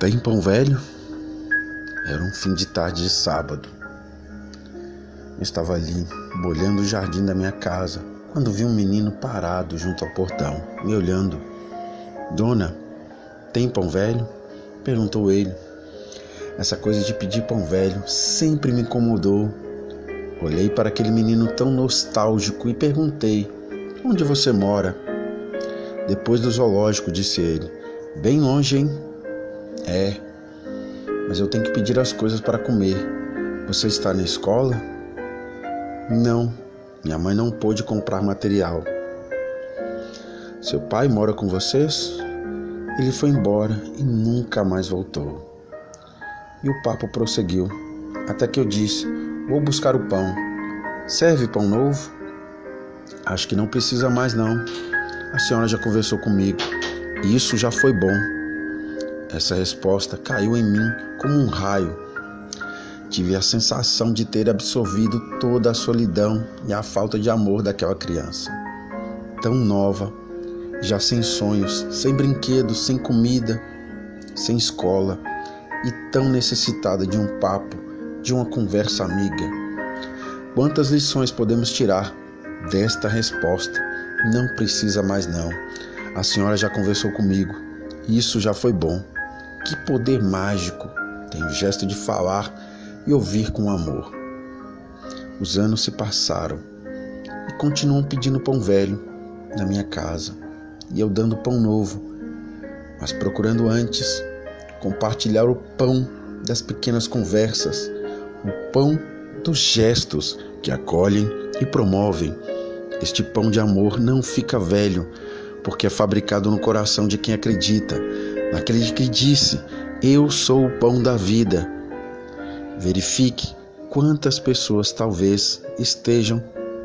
Tem pão velho? Era um fim de tarde de sábado. Eu estava ali, bolhando o jardim da minha casa, quando vi um menino parado junto ao portão, me olhando. Dona, tem pão velho? perguntou ele. Essa coisa de pedir pão velho sempre me incomodou. Olhei para aquele menino tão nostálgico e perguntei: Onde você mora? Depois do zoológico, disse ele. Bem longe, hein? É, mas eu tenho que pedir as coisas para comer. Você está na escola? Não, minha mãe não pôde comprar material. Seu pai mora com vocês? Ele foi embora e nunca mais voltou. E o papo prosseguiu, até que eu disse: Vou buscar o pão. Serve pão novo? Acho que não precisa mais, não. A senhora já conversou comigo. Isso já foi bom. Essa resposta caiu em mim como um raio. Tive a sensação de ter absorvido toda a solidão e a falta de amor daquela criança. Tão nova, já sem sonhos, sem brinquedos, sem comida, sem escola e tão necessitada de um papo, de uma conversa amiga. Quantas lições podemos tirar desta resposta? Não precisa mais não. A senhora já conversou comigo. Isso já foi bom. Que poder mágico tem o gesto de falar e ouvir com amor. Os anos se passaram e continuam pedindo pão velho na minha casa e eu dando pão novo, mas procurando antes compartilhar o pão das pequenas conversas, o pão dos gestos que acolhem e promovem. Este pão de amor não fica velho, porque é fabricado no coração de quem acredita naquele que disse: Eu sou o pão da vida. Verifique quantas pessoas talvez estejam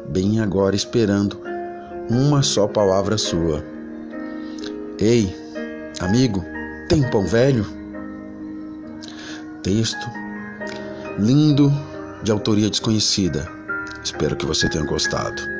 bem agora esperando uma só palavra sua. Ei, amigo, tem pão velho? Texto lindo de autoria desconhecida. Espero que você tenha gostado.